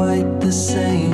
quite the same.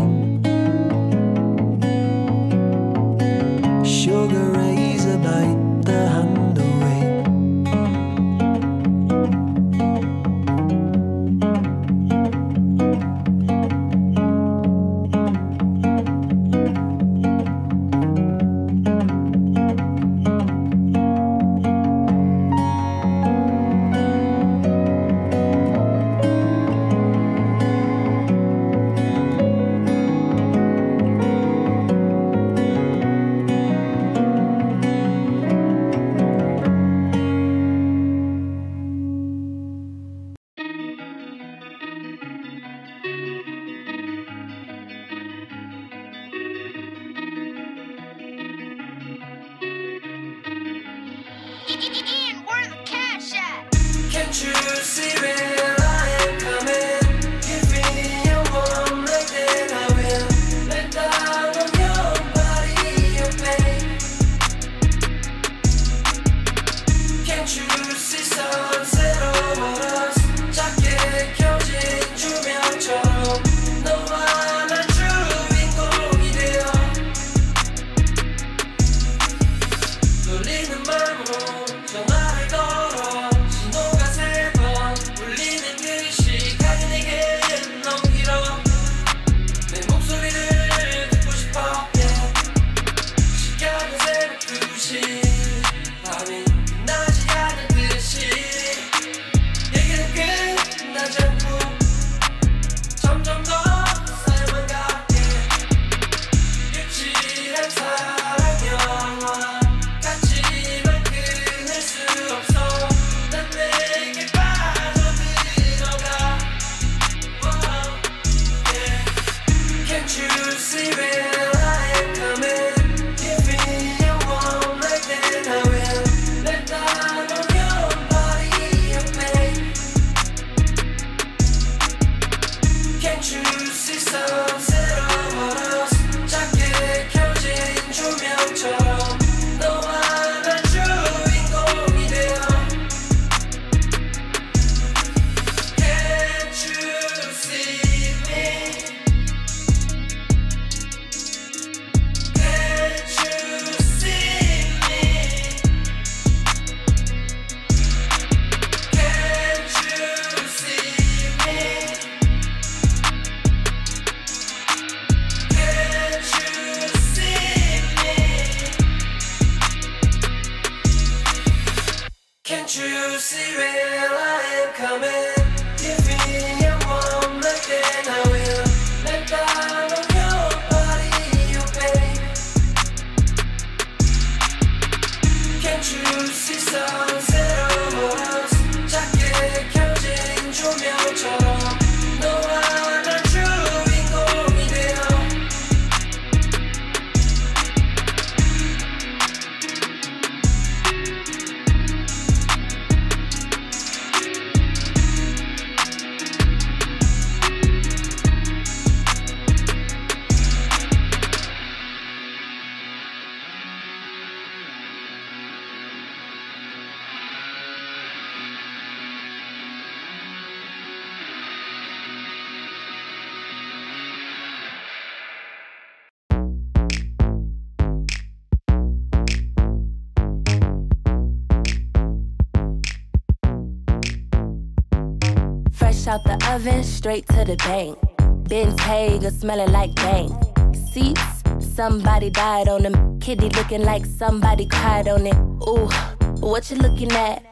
See where I am coming? Oven, straight to the bank. Hager smelling like bang. Seats, somebody died on them. Kitty looking like somebody cried on it. Ooh, what you looking at?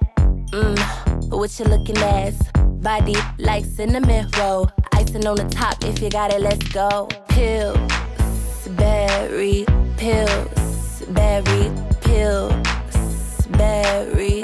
Mmm, what you looking at? Body like cinnamon roll. Icing on the top, if you got it, let's go. Pills, berry, pills, berry, pills, berry.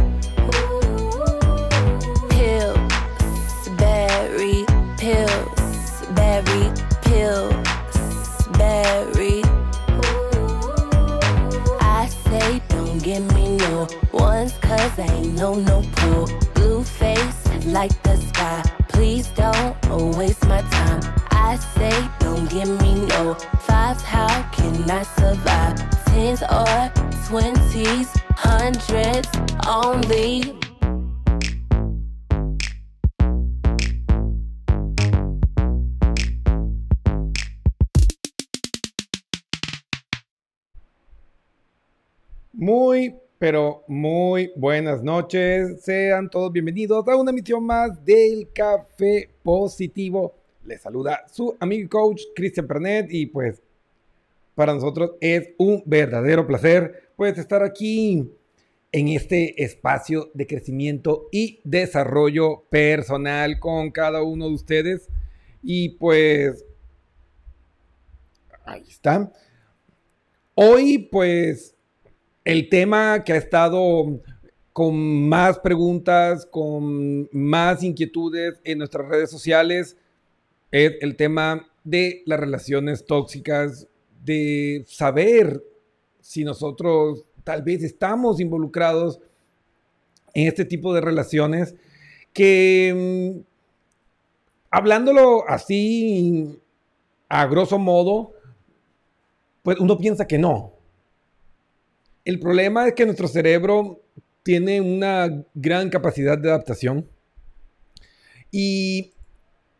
Pills, berry, pills, berry. I say don't give me no ones cause I ain't no no. Blue face like the sky. Please don't waste my time. I say don't give me no fives. How can I survive? Tens or twenties, hundreds only. Muy, pero muy buenas noches. Sean todos bienvenidos a una emisión más del Café Positivo. Les saluda su amigo y coach Cristian Pernet y pues para nosotros es un verdadero placer pues estar aquí en este espacio de crecimiento y desarrollo personal con cada uno de ustedes. Y pues ahí está. Hoy pues el tema que ha estado con más preguntas, con más inquietudes en nuestras redes sociales es el tema de las relaciones tóxicas, de saber si nosotros tal vez estamos involucrados en este tipo de relaciones que, mm, hablándolo así a grosso modo, pues uno piensa que no. El problema es que nuestro cerebro tiene una gran capacidad de adaptación y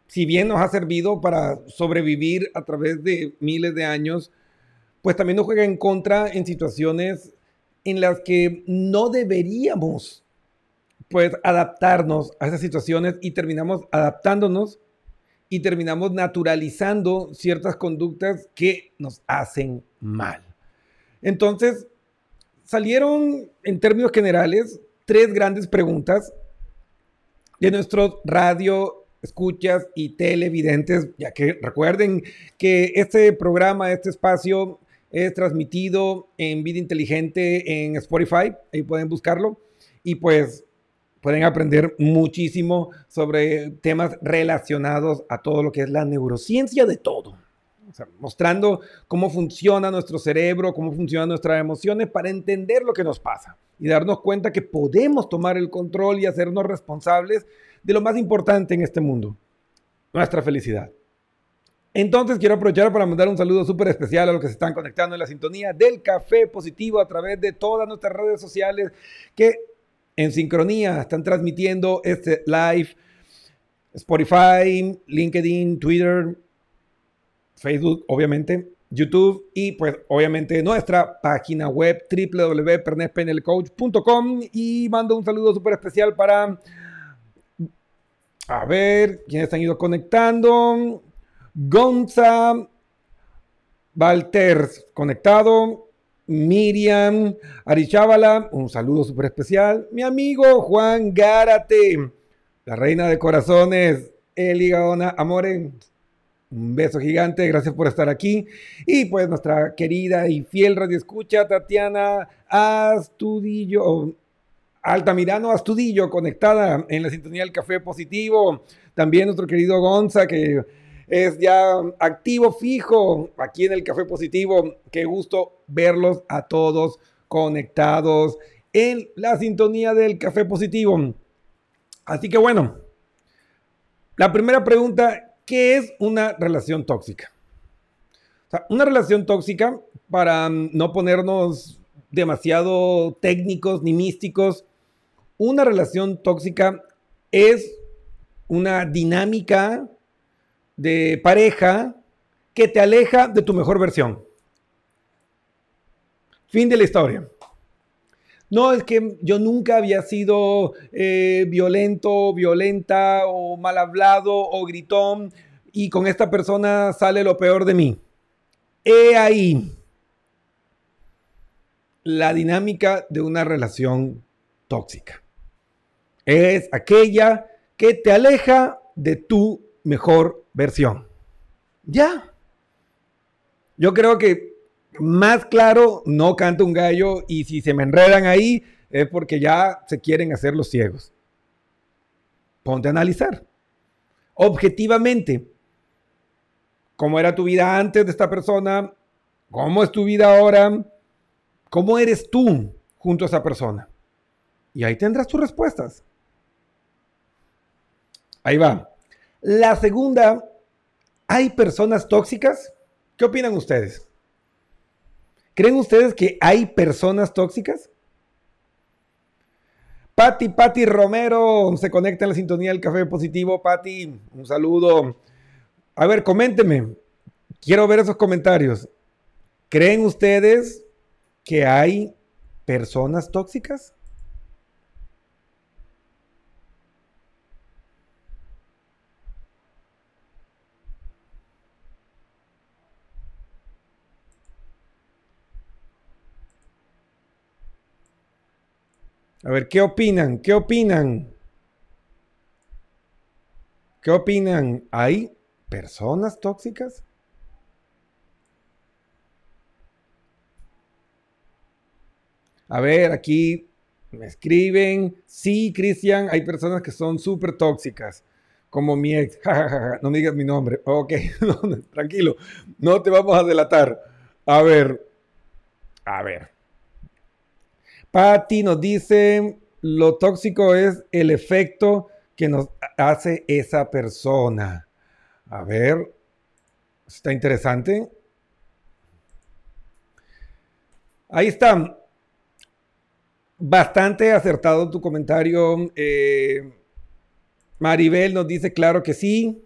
si bien nos ha servido para sobrevivir a través de miles de años, pues también nos juega en contra en situaciones en las que no deberíamos pues adaptarnos a esas situaciones y terminamos adaptándonos y terminamos naturalizando ciertas conductas que nos hacen mal. Entonces, salieron en términos generales tres grandes preguntas de nuestros radio escuchas y televidentes, ya que recuerden que este programa, este espacio es transmitido en vida inteligente en Spotify, ahí pueden buscarlo y pues pueden aprender muchísimo sobre temas relacionados a todo lo que es la neurociencia de todo. O sea, mostrando cómo funciona nuestro cerebro, cómo funcionan nuestras emociones para entender lo que nos pasa y darnos cuenta que podemos tomar el control y hacernos responsables de lo más importante en este mundo, nuestra felicidad. Entonces quiero aprovechar para mandar un saludo súper especial a los que se están conectando en la sintonía del Café Positivo a través de todas nuestras redes sociales que en sincronía están transmitiendo este live. Spotify, LinkedIn, Twitter, Facebook, obviamente, YouTube y pues obviamente nuestra página web www.pernespnlcoach.com y mando un saludo súper especial para a ver quiénes han ido conectando. Gonza Valters conectado. Miriam Arichábala, un saludo súper especial. Mi amigo Juan Gárate, la reina de corazones, Eli Gaona, amore. Un beso gigante, gracias por estar aquí. Y pues nuestra querida y fiel radio escucha, Tatiana Astudillo, Altamirano Astudillo, conectada en la sintonía del Café Positivo. También nuestro querido Gonza, que es ya activo fijo aquí en el Café Positivo. Qué gusto verlos a todos conectados en la sintonía del Café Positivo. Así que bueno, la primera pregunta, ¿qué es una relación tóxica? O sea, una relación tóxica, para mm, no ponernos demasiado técnicos ni místicos, una relación tóxica es una dinámica de pareja que te aleja de tu mejor versión. Fin de la historia. No, es que yo nunca había sido eh, violento, violenta o mal hablado o gritón y con esta persona sale lo peor de mí. He ahí la dinámica de una relación tóxica. Es aquella que te aleja de tu mejor versión. Ya. Yo creo que más claro no canta un gallo y si se me enredan ahí es porque ya se quieren hacer los ciegos. Ponte a analizar. Objetivamente, ¿cómo era tu vida antes de esta persona? ¿Cómo es tu vida ahora? ¿Cómo eres tú junto a esa persona? Y ahí tendrás tus respuestas. Ahí va. La segunda, ¿hay personas tóxicas? ¿Qué opinan ustedes? ¿Creen ustedes que hay personas tóxicas? Patti, Patti Romero se conecta en la sintonía del Café Positivo. Patti, un saludo. A ver, coménteme. Quiero ver esos comentarios. ¿Creen ustedes que hay personas tóxicas? A ver, ¿qué opinan? ¿Qué opinan? ¿Qué opinan? ¿Hay personas tóxicas? A ver, aquí me escriben. Sí, Cristian, hay personas que son súper tóxicas, como mi ex. no me digas mi nombre. Ok, tranquilo, no te vamos a delatar. A ver, a ver. Patty nos dice, lo tóxico es el efecto que nos hace esa persona. A ver, está interesante. Ahí está. Bastante acertado tu comentario. Eh, Maribel nos dice, claro que sí.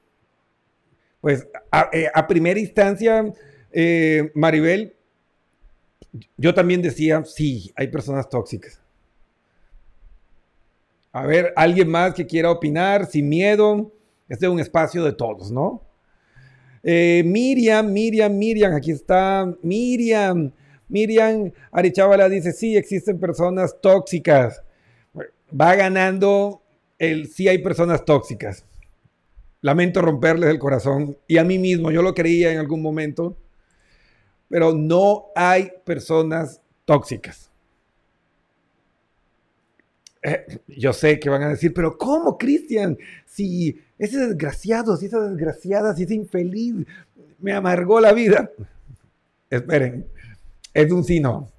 Pues a, eh, primera instancia, eh, Maribel, yo también decía, sí, hay personas tóxicas. A ver, alguien más que quiera opinar, sin miedo. Este es un espacio de todos, ¿no? Eh, Miriam, Miriam, Miriam, aquí está Miriam. Miriam Arechábala dice, sí, existen personas tóxicas. Va ganando el sí hay personas tóxicas. Lamento romperles el corazón. Y a mí mismo, yo lo creía en algún momento pero no hay personas tóxicas. Eh, yo sé que van a decir, pero ¿cómo, Cristian? Si ese desgraciado, si esa desgraciada, si ese infeliz me amargó la vida. Esperen, es un sí no.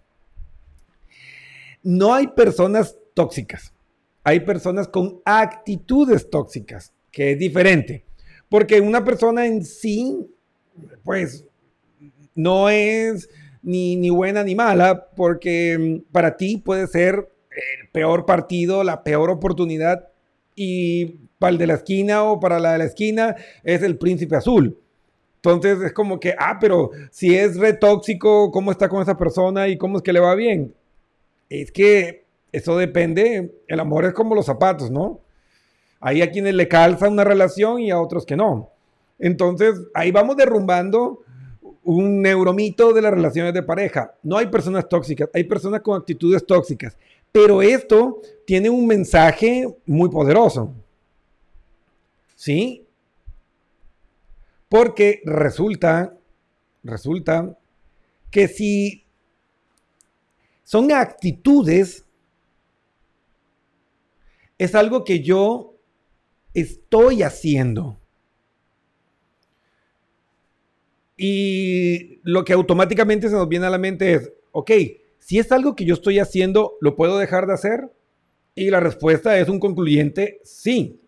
No hay personas tóxicas. Hay personas con actitudes tóxicas, que es diferente. Porque una persona en sí, pues no es ni, buena ni mala, porque mm, para ti puede ser el peor partido, la peor oportunidad, y para el de la esquina o para la de la esquina es el príncipe azul. Entonces es como que, ah, pero si es re tóxico, ¿cómo está con esa persona y cómo es que le va bien? Es que eso depende, el amor es como los zapatos, ¿no? Hay a quienes le calza una relación y a otros que no. Entonces ahí vamos derrumbando un neuromito de las relaciones de pareja. No hay personas tóxicas, hay personas con actitudes tóxicas. Pero esto tiene un mensaje muy poderoso. ¿Sí? Porque resulta, resulta que si son actitudes, es algo que yo estoy haciendo. Y lo que automáticamente se nos viene a la mente es, ok, si es algo que yo estoy haciendo, ¿lo puedo dejar de hacer? Y la respuesta es un concluyente sí.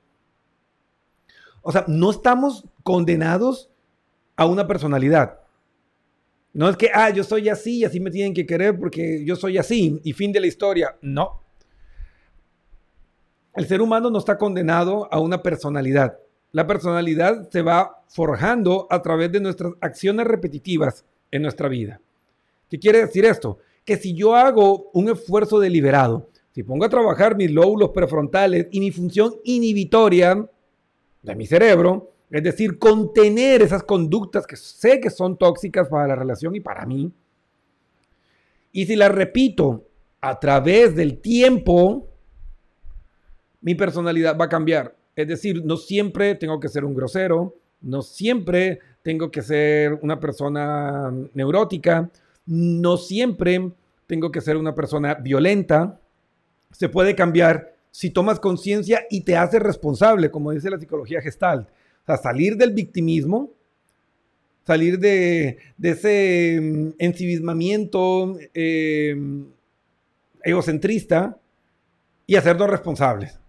O sea, no estamos condenados a una personalidad. No es que, ah, yo soy así y así me tienen que querer porque yo soy así y fin de la historia. No. El ser humano no está condenado a una personalidad. La personalidad se va forjando a través de nuestras acciones repetitivas en nuestra vida. ¿Qué quiere decir esto? Que si yo hago un esfuerzo deliberado, si pongo a trabajar mis lóbulos prefrontales y mi función inhibitoria de mi cerebro, es decir, contener esas conductas que sé que son tóxicas para la relación y para mí, y si las repito a través del tiempo, mi personalidad va a cambiar. Es decir, no siempre tengo que ser un grosero, no siempre tengo que ser una persona neurótica, no siempre tengo que ser una persona violenta. Se puede cambiar si tomas conciencia y te haces responsable, como dice la psicología gestal. O sea, salir del victimismo, salir de, ese mm, ensimismamiento eh, egocentrista y hacernos responsables.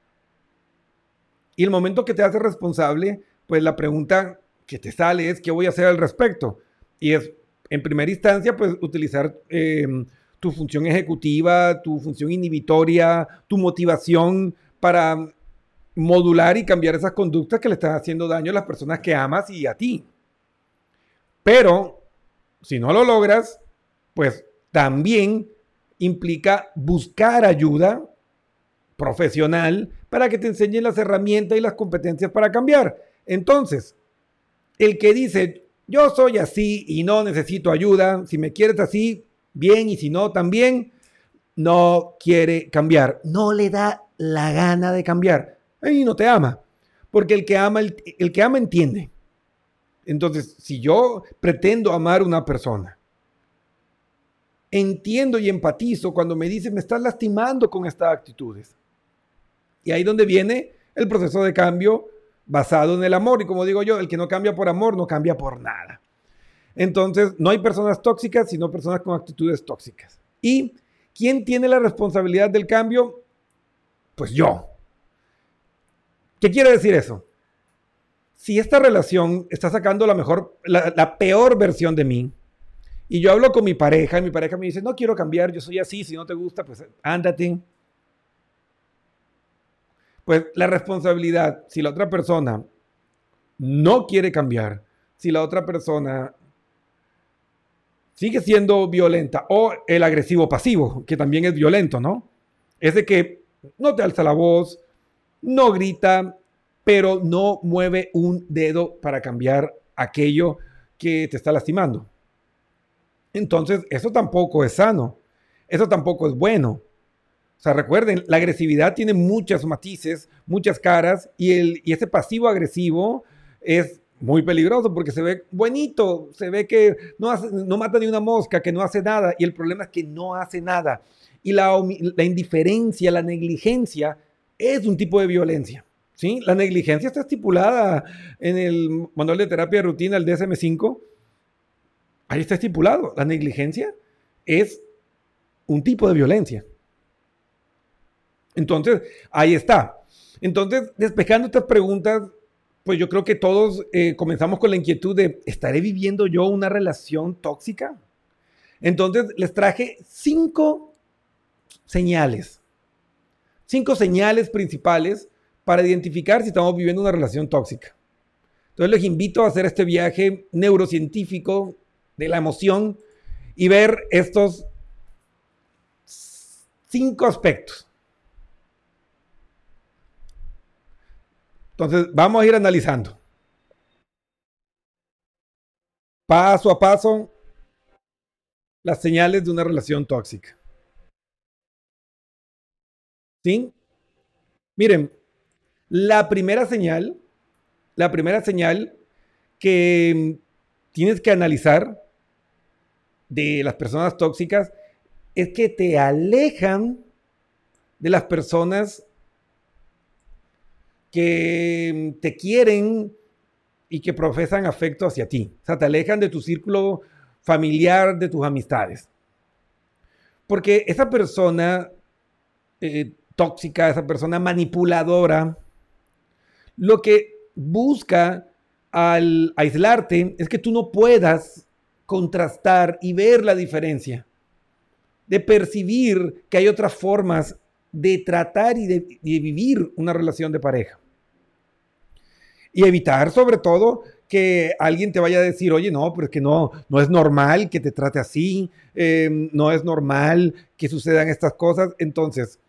Y el momento que te haces responsable, pues la pregunta que te sale es, ¿qué voy a hacer al respecto? Y es, en primera instancia, pues utilizar em, tu función ejecutiva, tu función inhibitoria, tu motivación para modular y cambiar esas conductas que le están haciendo daño a las personas que amas y a ti. Pero, si no lo logras, pues también implica buscar ayuda profesional para que te enseñen las herramientas y las competencias para cambiar. Entonces, el que dice, yo soy así y no necesito ayuda, si me quieres así, bien, y si no, también, no quiere cambiar, no le da la gana de cambiar. Y no te ama, porque el que ama, el, el que ama entiende. Entonces, si yo pretendo amar a una persona, entiendo y empatizo cuando me dice, me estás lastimando con estas actitudes. Y ahí donde viene el proceso de cambio basado en el amor. Y como digo yo, el que no cambia por amor no cambia por nada. Entonces, no hay personas tóxicas, sino personas con actitudes tóxicas. ¿Y quién tiene la responsabilidad del cambio? Pues yo. ¿Qué quiere decir eso? Si esta relación está sacando la mejor, la, la peor versión de mí, y yo hablo con mi pareja, y mi pareja me dice, no quiero cambiar, yo soy así, si no te gusta, pues ándate pues la responsabilidad, si la otra persona no quiere cambiar, si la otra persona sigue siendo violenta o el agresivo pasivo, que también es violento, ¿no? Es de que no te alza la voz, no grita, pero no mueve un dedo para cambiar aquello que te está lastimando. Entonces, eso tampoco es sano, eso tampoco es bueno. O sea, recuerden, la agresividad tiene muchas matices, muchas caras, y, el, y ese pasivo agresivo es muy peligroso porque se ve bonito, se ve que no, no mata ni una mosca, que no hace nada, y el problema es que no hace nada. Y la, la indiferencia, la negligencia es un tipo de violencia. ¿sí? La negligencia está estipulada en el manual de terapia de rutina, el DSM5. Ahí está estipulado. La negligencia es un tipo de violencia. Entonces, ahí está. Entonces, despejando estas preguntas, pues yo creo que todos eh, comenzamos con la inquietud de, ¿estaré viviendo yo una relación tóxica? Entonces, les traje cinco señales, cinco señales principales para identificar si estamos viviendo una relación tóxica. Entonces, les invito a hacer este viaje neurocientífico de la emoción y ver estos cinco aspectos. Entonces, vamos a ir analizando. Paso a paso, las señales de una relación tóxica. ¿Sí? Miren, la primera señal, la primera señal que mm, tienes que analizar de las personas tóxicas es que te alejan de las personas que mm, te quieren y que profesan afecto hacia ti. O sea, te alejan de tu círculo familiar, de tus amistades. Porque esa persona eh, tóxica, esa persona manipuladora, lo que busca al aislarte es que tú no puedas contrastar y ver la diferencia, de percibir que hay otras formas de tratar y de, de vivir una relación de pareja. Y evitar sobre todo que alguien te vaya a decir, oye, no, pero es que no, no es normal que te trate así, eh, no es normal que sucedan estas cosas. Entonces,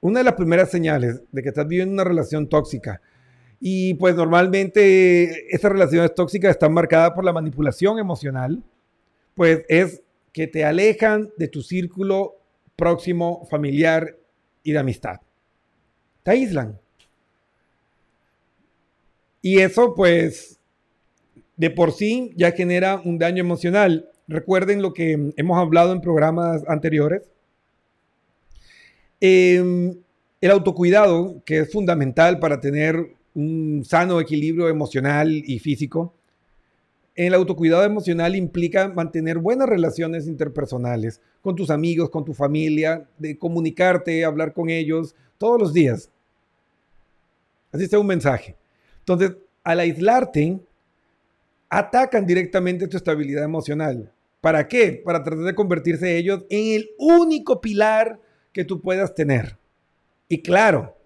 una de las primeras señales de que estás viviendo una relación tóxica, y pues normalmente esas relaciones tóxicas están marcadas por la manipulación emocional, pues es que te alejan de tu círculo próximo, familiar y de amistad. Te aíslan. Y eso pues de por sí ya genera un daño emocional. Recuerden lo que hemos hablado en programas anteriores. Eh, el autocuidado, que es fundamental para tener un sano equilibrio emocional y físico. El autocuidado emocional implica mantener buenas relaciones interpersonales con tus amigos, con tu familia, de comunicarte, hablar con ellos todos los días. Así sea un mensaje. Entonces, al aislarte, atacan directamente tu estabilidad emocional. ¿Para qué? Para tratar de convertirse ellos en el único pilar que tú puedas tener. Y claro,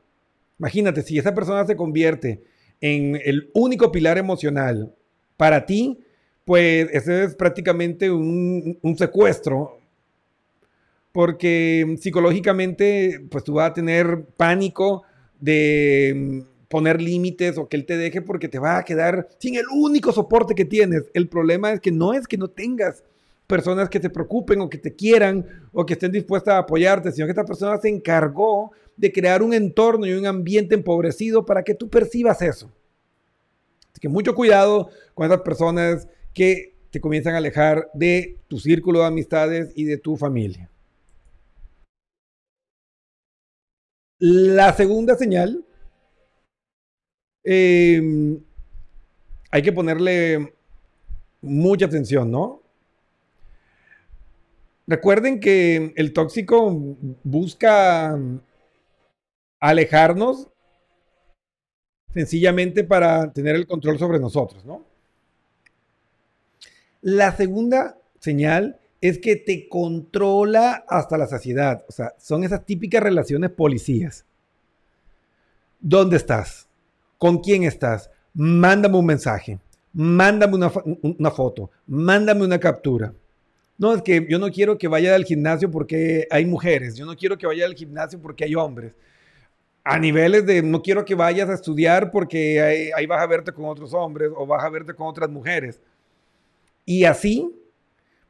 imagínate, si esa persona se convierte en el único pilar emocional para ti, pues ese es prácticamente un, secuestro, porque psicológicamente, pues tú vas a tener pánico de poner límites o que él te deje porque te va a quedar sin el único soporte que tienes. El problema es que no es que no tengas personas que te preocupen o que te quieran o que estén dispuestas a apoyarte, sino que esta persona se encargó de crear un entorno y un ambiente empobrecido para que tú percibas eso. Así que mucho cuidado con esas personas que te comienzan a alejar de tu círculo de amistades y de tu familia. La segunda señal eh, hay que ponerle mucha atención, ¿no? Recuerden que el tóxico busca alejarnos sencillamente para tener el control sobre nosotros, ¿no? La segunda señal es que te controla hasta la saciedad. O sea, son esas típicas relaciones policías. ¿Dónde estás? ¿Con quién estás? Mándame un mensaje, mándame una, foto, mándame una captura. No, es que yo no quiero que vaya al gimnasio porque hay mujeres, yo no quiero que vaya al gimnasio porque hay hombres. A niveles de no quiero que vayas a estudiar porque ahí, ahí vas a verte con otros hombres o vas a verte con otras mujeres. Y así,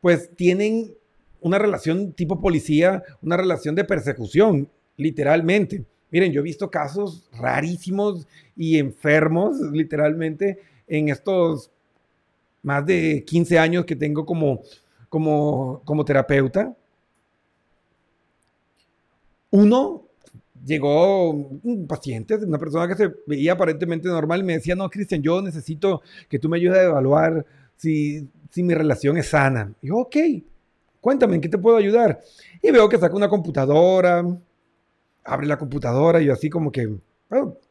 pues tienen una relación tipo policía, una relación de persecución, literalmente. Miren, yo he visto casos rarísimos y enfermos, literalmente, en estos más de 15 años que tengo como, como, como terapeuta. Uno llegó un paciente, una persona que se veía aparentemente normal, y me decía, no, Cristian, yo necesito que tú me ayudes a evaluar si, si mi relación es sana. Y yo, ok, cuéntame, ¿en qué te puedo ayudar? Y veo que saca una computadora, abre la computadora y así como que,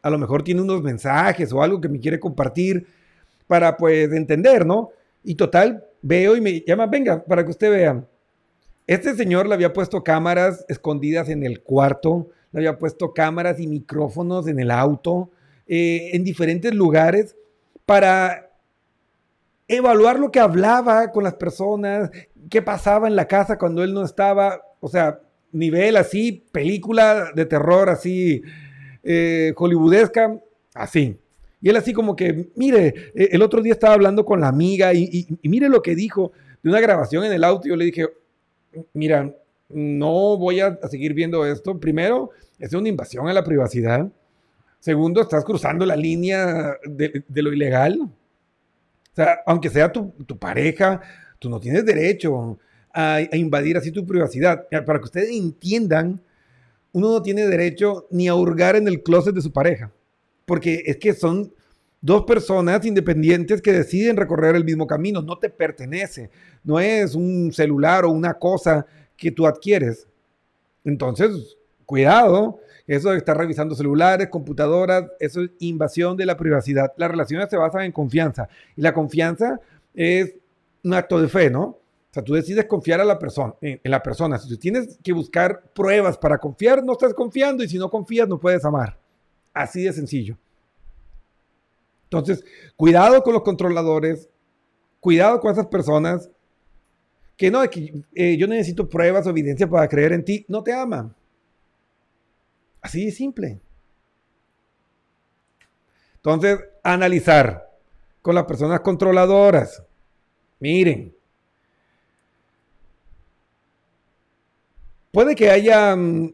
a lo mejor tiene unos mensajes o algo que me quiere compartir para pues entender, ¿no? Y total, veo y me llama, venga, para que usted vea. Este señor le había puesto cámaras escondidas en el cuarto, le había puesto cámaras y micrófonos en el auto, eh, en diferentes lugares, para evaluar lo que hablaba con las personas, qué pasaba en la casa cuando él no estaba. O sea, nivel así, película de terror así, eh, hollywoodesca, así. Y él así como que, mire, eh, el otro día estaba hablando con la amiga y, mire lo que dijo de una grabación en el auto. Yo le dije, mira, no voy a, seguir viendo esto. Primero, es una invasión a la privacidad. Segundo, estás cruzando la línea de, de lo ilegal. sea, aunque sea tu, tu pareja, tú no tienes derecho a, invadir así tu privacidad. Para que ustedes entiendan, uno no tiene derecho ni a hurgar en el closet de su pareja, porque es que son dos personas independientes que deciden recorrer el mismo camino, no te pertenece, no es un celular o una cosa que tú adquieres. Entonces, cuidado, eso de estar revisando celulares, computadoras, eso es invasión de la privacidad. Las relaciones se basan en confianza y la confianza es un acto de fe, ¿no? O sea, tú decides confiar a la persona, en, la persona. Si tú tienes que buscar pruebas para confiar, no estás confiando y si no confías, no puedes amar. Así de sencillo. Entonces, cuidado con los controladores, cuidado con esas personas que no, que eh, yo necesito pruebas o evidencia para creer en ti, no te aman. Así de simple. Entonces, analizar con las personas controladoras. Miren, puede que haya mm,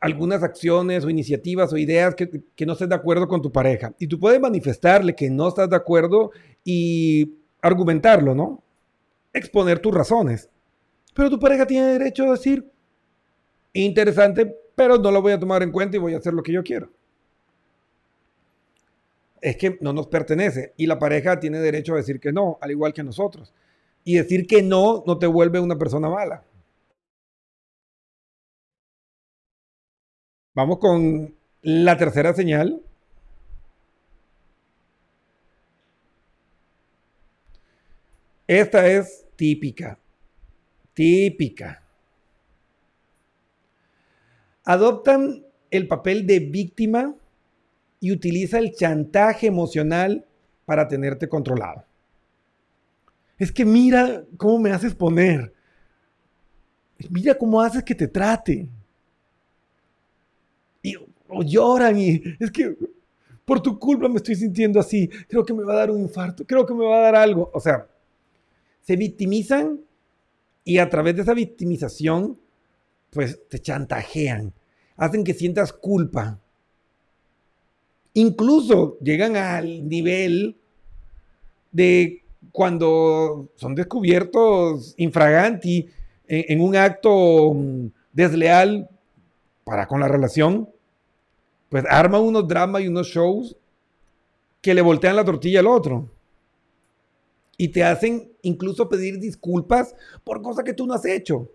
algunas acciones o iniciativas o ideas que, no estés de acuerdo con tu pareja. Y tú puedes manifestarle que no estás de acuerdo y argumentarlo, ¿no? Exponer tus razones. Pero tu pareja tiene derecho a decir, interesante, pero no lo voy a tomar en cuenta y voy a hacer lo que yo quiero. Es que no nos pertenece y la pareja tiene derecho a decir que no, al igual que nosotros. Y decir que no no te vuelve una persona mala. Vamos con la tercera señal. Esta es típica, típica. Adoptan el papel de víctima y utiliza el chantaje emocional para tenerte controlado. Es que mira cómo me haces poner. Mira cómo haces que te trate y o lloran y es que por tu culpa me estoy sintiendo así, creo que me va a dar un infarto, creo que me va a dar algo. O sea, se victimizan y a través de esa victimización, pues te chantajean, hacen que sientas culpa. Incluso llegan al nivel de cuando son descubiertos infraganti en, en un acto mm, desleal para con la relación, pues arma unos dramas y unos shows que le voltean la tortilla al otro. Y te hacen incluso pedir disculpas por cosas que tú no has hecho.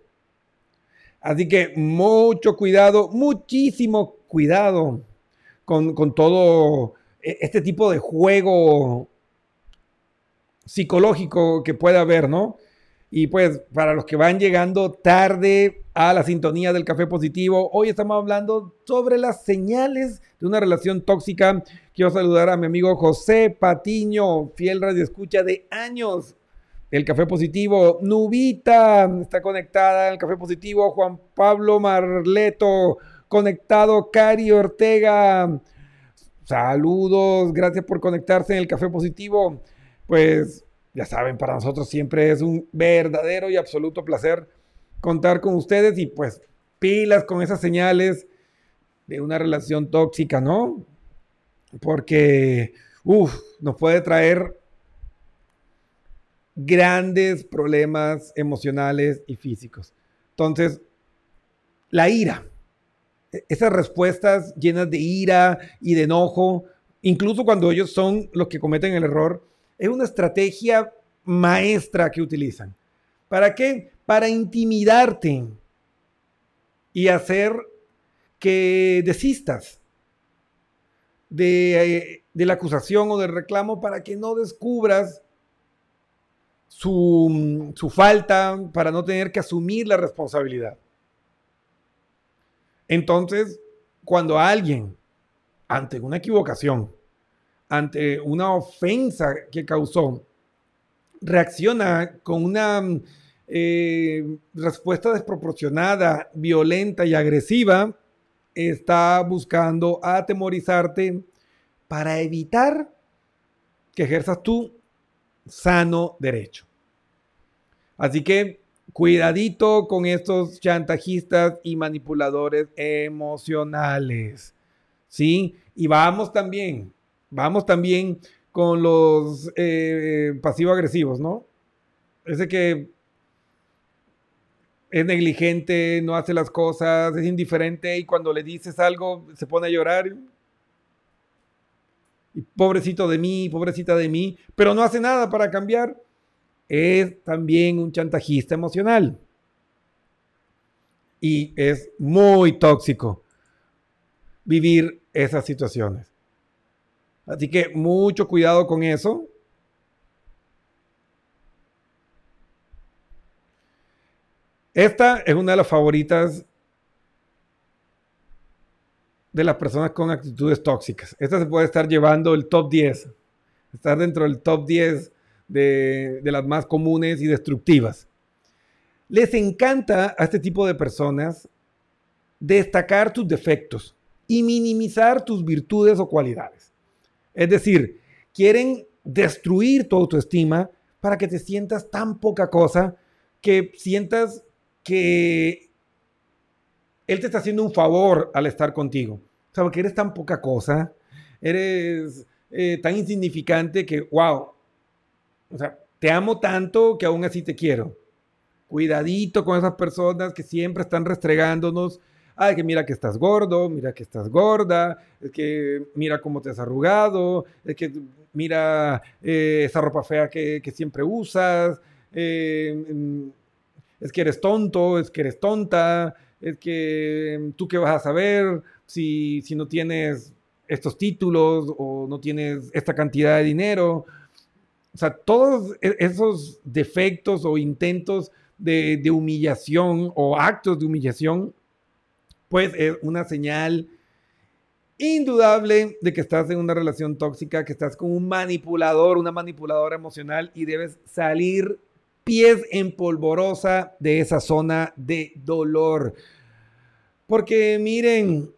Así que mucho cuidado, muchísimo cuidado con, con todo e, este tipo de juego psicológico que puede haber, ¿no? Y pues para los que van llegando tarde a la sintonía del café positivo, hoy estamos hablando sobre las señales de una relación tóxica. Quiero saludar a mi amigo José Patiño, fiel radio escucha de años del café positivo. Nubita está conectada al café positivo. Juan Pablo Marleto conectado. Cari Ortega. Saludos, gracias por conectarse en el café positivo. Pues ya saben, para nosotros siempre es un verdadero y absoluto placer contar con ustedes y pues pilas con esas señales de una relación tóxica, ¿no? Porque, uff, nos puede traer grandes problemas emocionales y físicos. Entonces, la ira, e-, esas respuestas llenas de ira y de enojo, incluso cuando ellos son los que cometen el error, es una estrategia maestra que utilizan. ¿Para qué? Para intimidarte y hacer que desistas de, de, la acusación o del reclamo para que no descubras su, su falta, para no tener que asumir la responsabilidad. Entonces, cuando alguien, ante una equivocación, ante una ofensa que causó, reacciona con una eh, respuesta desproporcionada, violenta y agresiva, está buscando atemorizarte para evitar que ejerzas tu sano derecho. Así que cuidadito con estos chantajistas y manipuladores emocionales. ¿Sí? Y vamos también Vamos también con los eh, pasivo-agresivos, ¿no? Ese que es negligente, no hace las cosas, es indiferente y cuando le dices algo se pone a llorar. Y pobrecito de mí, pobrecita de mí, pero no hace nada para cambiar. Es también un chantajista emocional. Y es muy tóxico vivir esas situaciones. Así que mucho cuidado con eso. Esta es una de las favoritas de las personas con actitudes tóxicas. Esta se puede estar llevando el top 10, estar dentro del top 10 de, de las más comunes y destructivas. Les encanta a este tipo de personas destacar tus defectos y minimizar tus virtudes o cualidades. Es decir, quieren destruir tu autoestima para que te sientas tan poca cosa que sientas que él te está haciendo un favor al estar contigo. O sea, porque eres tan poca cosa, eres eh, tan insignificante que, wow, o sea, te amo tanto que aún así te quiero. Cuidadito con esas personas que siempre están restregándonos. Ay, que mira que estás gordo, mira que estás gorda, es que mira cómo te has arrugado, es que mira eh, esa ropa fea que, siempre usas, eh, mm, es que eres tonto, es que eres tonta, es que tú qué vas a saber si, si no tienes estos títulos o no tienes esta cantidad de dinero. O sea, todos e- esos defectos o intentos de humillación o actos de humillación, pues es una señal indudable de que estás en una relación tóxica, que estás con un manipulador, una manipuladora emocional y debes salir pies en polvorosa de esa zona de dolor. Porque miren,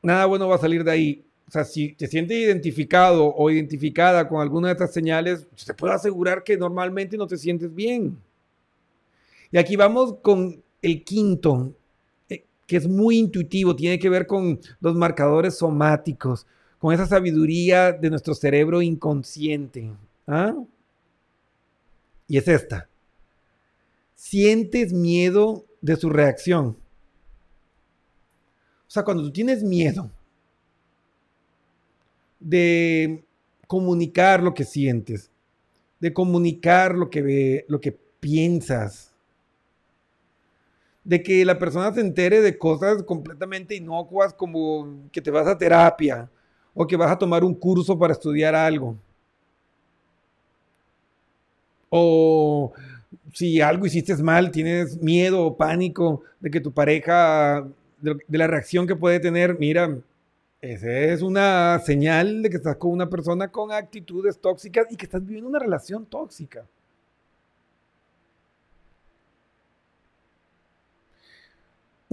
nada bueno va a salir de ahí. O sea, si te sientes identificado o identificada con alguna de estas señales, te puedo asegurar que normalmente no te sientes bien. Y aquí vamos con el quinto, que es muy intuitivo, tiene que ver con los marcadores somáticos, con esa sabiduría de nuestro cerebro inconsciente. ¿Ah? Y es esta. Sientes miedo de su reacción. O sea, cuando tú tienes miedo de comunicar lo que sientes, de comunicar lo que ve, lo que piensas, de que la persona se entere de cosas completamente inocuas como que te vas a terapia o que vas a tomar un curso para estudiar algo. O si algo hiciste mal, tienes miedo o pánico de que tu pareja, de, la reacción que puede tener, mira, esa es una señal de que estás con una persona con actitudes tóxicas y que estás viviendo una relación tóxica.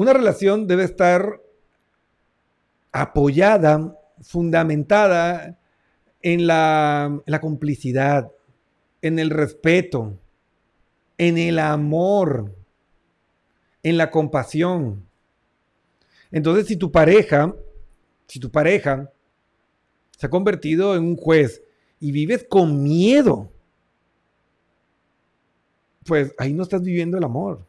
Una relación debe estar apoyada, fundamentada en la, complicidad, en el respeto, en el amor, en la compasión. Entonces, si tu pareja, si tu pareja se ha convertido en un juez y vives con miedo, pues ahí no estás viviendo el amor.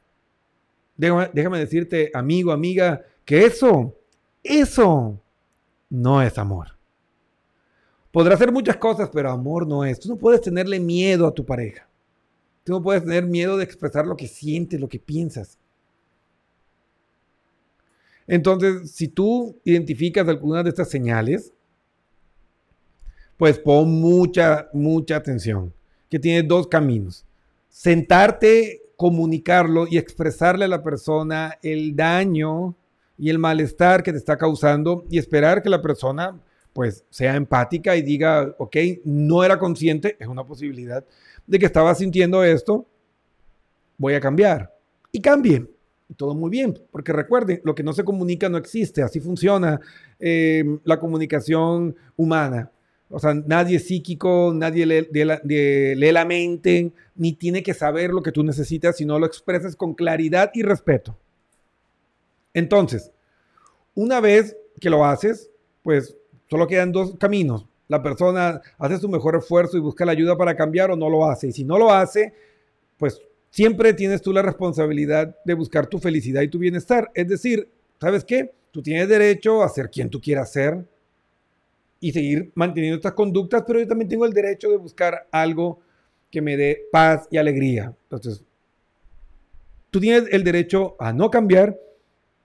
Déjame, decirte, amigo, amiga, que eso, eso no es amor. Podrá hacer muchas cosas, pero amor no es. Tú no puedes tenerle miedo a tu pareja. Tú no puedes tener miedo de expresar lo que sientes, lo que piensas. Entonces, si tú identificas algunas de estas señales, pues pon mucha, mucha atención, que tienes dos caminos. Sentarte, comunicarlo y expresarle a la persona el daño y el malestar que te está causando y esperar que la persona pues sea empática y diga, ok, no era consciente, es una posibilidad de que estaba sintiendo esto, voy a cambiar. Y cambie. Y todo muy bien, porque recuerden, lo que no se comunica no existe, así funciona eh, la comunicación humana. O sea, nadie es psíquico, nadie lee, lee la, mente, ni tiene que saber lo que tú necesitas, sino lo expresas con claridad y respeto. Entonces, una vez que lo haces, pues solo quedan dos caminos. la persona hace su mejor esfuerzo y busca la ayuda para cambiar o no lo hace. Y si no lo hace, pues siempre tienes tú la responsabilidad de buscar tu felicidad y tu bienestar. Es decir, ¿sabes qué? Tú tienes derecho a ser quien tú quieras ser y seguir manteniendo estas conductas, pero yo también tengo el derecho de buscar algo que me dé paz y alegría. Entonces, tú tienes el derecho a no cambiar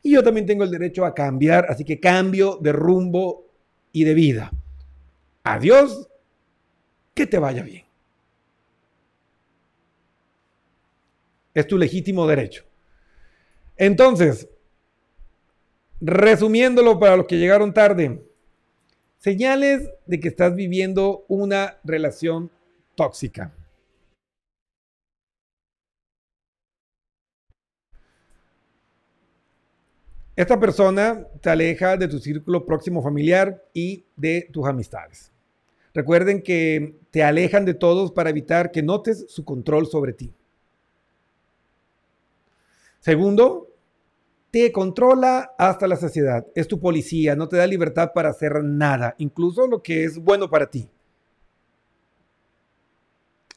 y yo también tengo el derecho a cambiar, así que cambio de rumbo y de vida. Adiós, que te vaya bien. Es tu legítimo derecho. Entonces, resumiéndolo para los que llegaron tarde, señales de que estás viviendo una relación tóxica. Esta persona te aleja de tu círculo próximo familiar y de tus amistades. Recuerden que te alejan de todos para evitar que notes su control sobre ti. Segundo, te controla hasta la saciedad. Es tu policía, no te da libertad para hacer nada, incluso lo que es bueno para ti.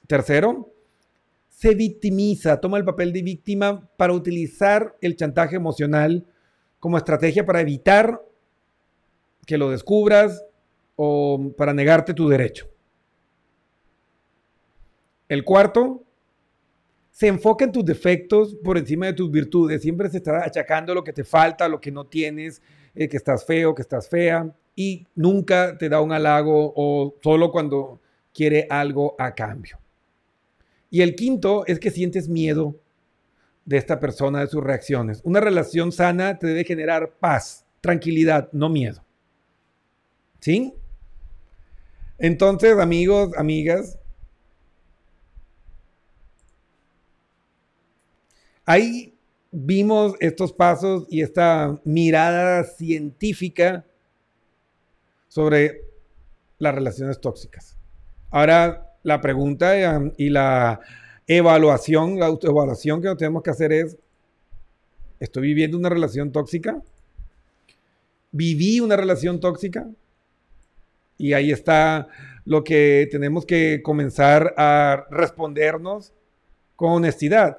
Tercero, se victimiza, toma el papel de víctima para utilizar el chantaje emocional como estrategia para evitar que lo descubras o para negarte tu derecho. El cuarto, se enfoca en tus defectos por encima de tus virtudes. Siempre se está achacando lo que te falta, lo que no tienes, eh, que estás feo, que estás fea, y nunca te da un halago o solo cuando quiere algo a cambio. Y el quinto es que sientes miedo de esta persona, de sus reacciones. Una relación sana te debe generar paz, tranquilidad, no miedo. ¿Sí? Entonces, amigos, amigas, ahí vimos estos pasos y esta mirada científica sobre las relaciones tóxicas. Ahora, la pregunta eh, y la evaluación, la autoevaluación que nos tenemos que hacer es, ¿estoy viviendo una relación tóxica? ¿Viví una relación tóxica? Y ahí está lo que tenemos que comenzar a respondernos con honestidad.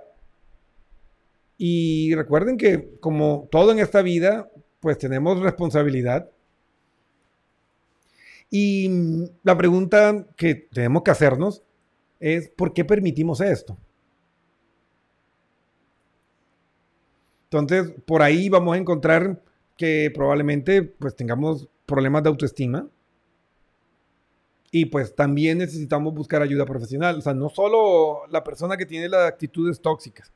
Y recuerden que como todo en esta vida, pues tenemos responsabilidad. Y la pregunta que tenemos que hacernos es ¿por qué permitimos esto? Entonces, por ahí vamos a encontrar que probablemente pues tengamos problemas de autoestima y pues también necesitamos buscar ayuda profesional. O sea, no solo la persona que tiene las actitudes tóxicas,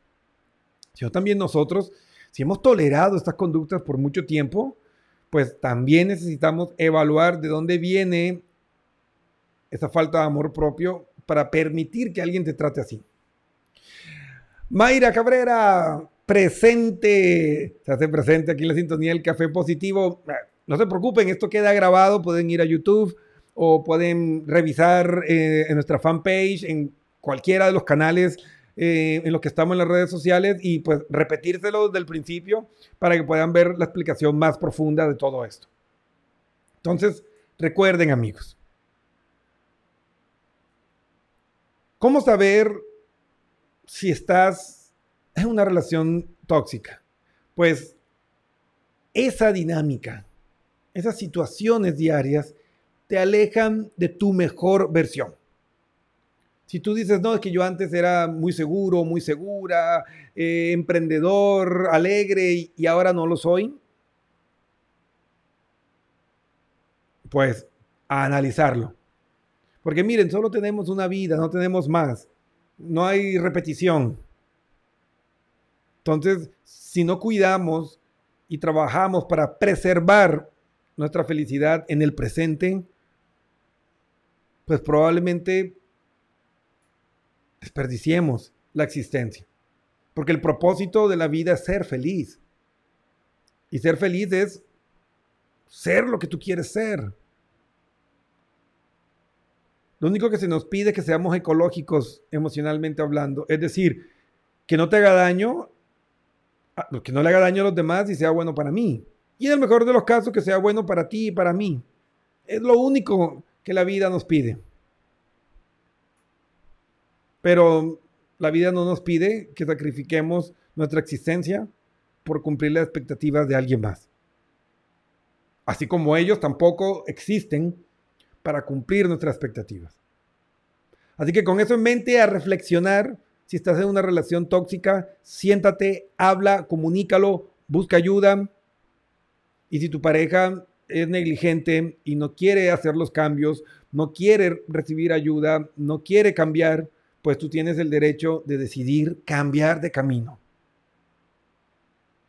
sino también nosotros, si hemos tolerado estas conductas por mucho tiempo, pues también necesitamos evaluar de dónde viene esa falta de amor propio para permitir que alguien te trate así. Mayra Cabrera, presente, se hace presente aquí en la sintonía del Café Positivo. No se preocupen, esto queda grabado, pueden ir a YouTube o pueden revisar eh, en nuestra fanpage, en cualquiera de los canales eh, en los que estamos en las redes sociales y pues repetírselo desde el principio para que puedan ver la explicación más profunda de todo esto. Entonces, recuerden amigos, ¿Cómo saber si estás en una relación tóxica? Pues esa dinámica, esas situaciones diarias te alejan de tu mejor versión. Si tú dices, no, es que yo antes era muy seguro, muy segura, eh, emprendedor, alegre y, ahora no lo soy, pues analizarlo. Porque miren, solo tenemos una vida, no tenemos más. No hay repetición. Entonces, si no cuidamos y trabajamos para preservar nuestra felicidad en el presente, pues probablemente desperdiciemos la existencia. Porque el propósito de la vida es ser feliz. Y ser feliz es ser lo que tú quieres ser. Lo único que se nos pide es que seamos ecológicos emocionalmente hablando. Es decir, que no te haga daño, que no le haga daño a los demás y sea bueno para mí. Y en el mejor de los casos, que sea bueno para ti y para mí. Es lo único que la vida nos pide. Pero la vida no nos pide que sacrifiquemos nuestra existencia por cumplir las expectativas de alguien más. Así como ellos tampoco existen para cumplir nuestras expectativas. Así que con eso en mente, a reflexionar, si estás en una relación tóxica, siéntate, habla, comunícalo, busca ayuda. Y si tu pareja es negligente y no quiere hacer los cambios, no quiere recibir ayuda, no quiere cambiar, pues tú tienes el derecho de decidir cambiar de camino,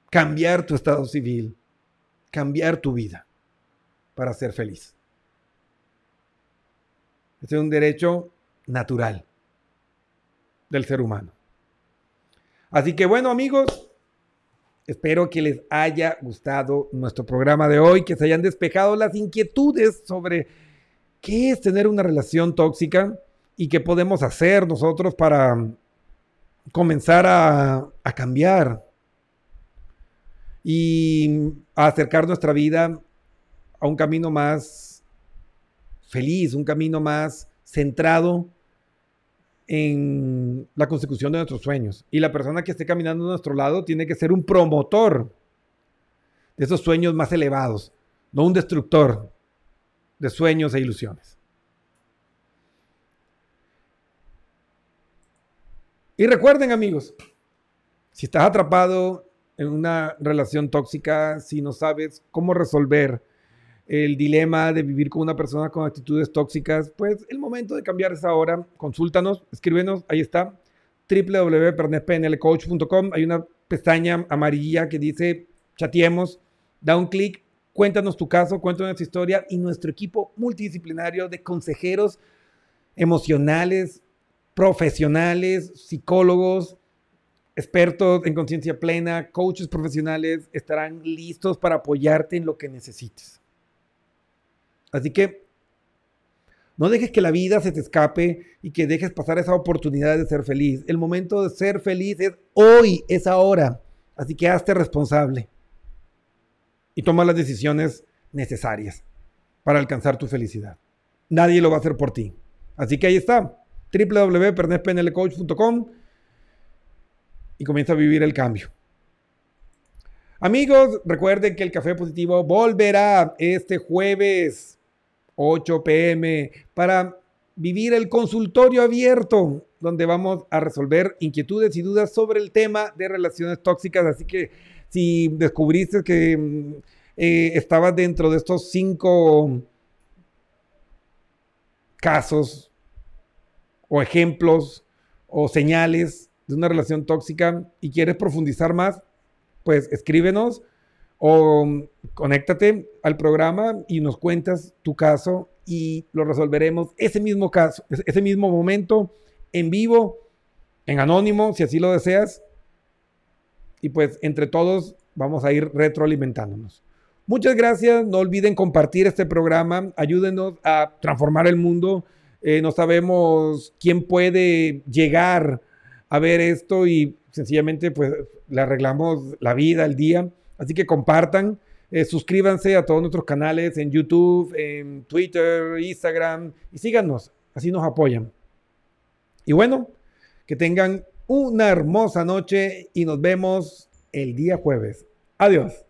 cambiar tu estado civil, cambiar tu vida para ser feliz. Este es un derecho natural del ser humano. Así que bueno amigos, espero que les haya gustado nuestro programa de hoy, que se hayan despejado las inquietudes sobre qué es tener una relación tóxica y qué podemos hacer nosotros para comenzar a, cambiar y a acercar nuestra vida a un camino más feliz, un camino más centrado en la consecución de nuestros sueños. Y la persona que esté caminando a nuestro lado tiene que ser un promotor de esos sueños más elevados, no un destructor de sueños e ilusiones. Y recuerden amigos, si estás atrapado en una relación tóxica, si no sabes cómo resolver el dilema de vivir con una persona con actitudes tóxicas, pues el momento de cambiar es ahora. Consúltanos, escríbenos, ahí está, www.pernetpnlcoach.com. Hay una pestaña amarilla que dice chateemos, da un clic, cuéntanos tu caso, cuéntanos tu historia y nuestro equipo multidisciplinario de consejeros emocionales, profesionales, psicólogos, expertos en conciencia plena, coaches profesionales estarán listos para apoyarte en lo que necesites. Así que no dejes que la vida se te escape y que dejes pasar esa oportunidad de ser feliz. El momento de ser feliz es hoy, es ahora. Así que hazte responsable y toma las decisiones necesarias para alcanzar tu felicidad. Nadie lo va a hacer por ti. Así que ahí está, www.pernespnlcoach.com y comienza a vivir el cambio. Amigos, recuerden que el Café Positivo volverá este jueves 8 pm para vivir el consultorio abierto, donde vamos a resolver inquietudes y dudas sobre el tema de relaciones tóxicas. Así que si descubriste que mm, eh, estabas dentro de estos cinco casos o ejemplos o señales de una relación tóxica y quieres profundizar más, pues escríbenos o conéctate al programa y nos cuentas tu caso y lo resolveremos ese mismo caso, ese mismo momento, en vivo, en anónimo, si así lo deseas. Y pues entre todos vamos a ir retroalimentándonos. Muchas gracias, no olviden compartir este programa, ayúdenos a transformar el mundo. Eh, no sabemos quién puede llegar a ver esto y sencillamente pues le arreglamos la vida, el día. Así que compartan, eh, suscríbanse a todos nuestros canales en YouTube, en Twitter, Instagram y síganos, así nos apoyan. Y bueno, que tengan una hermosa noche y nos vemos el día jueves. Adiós.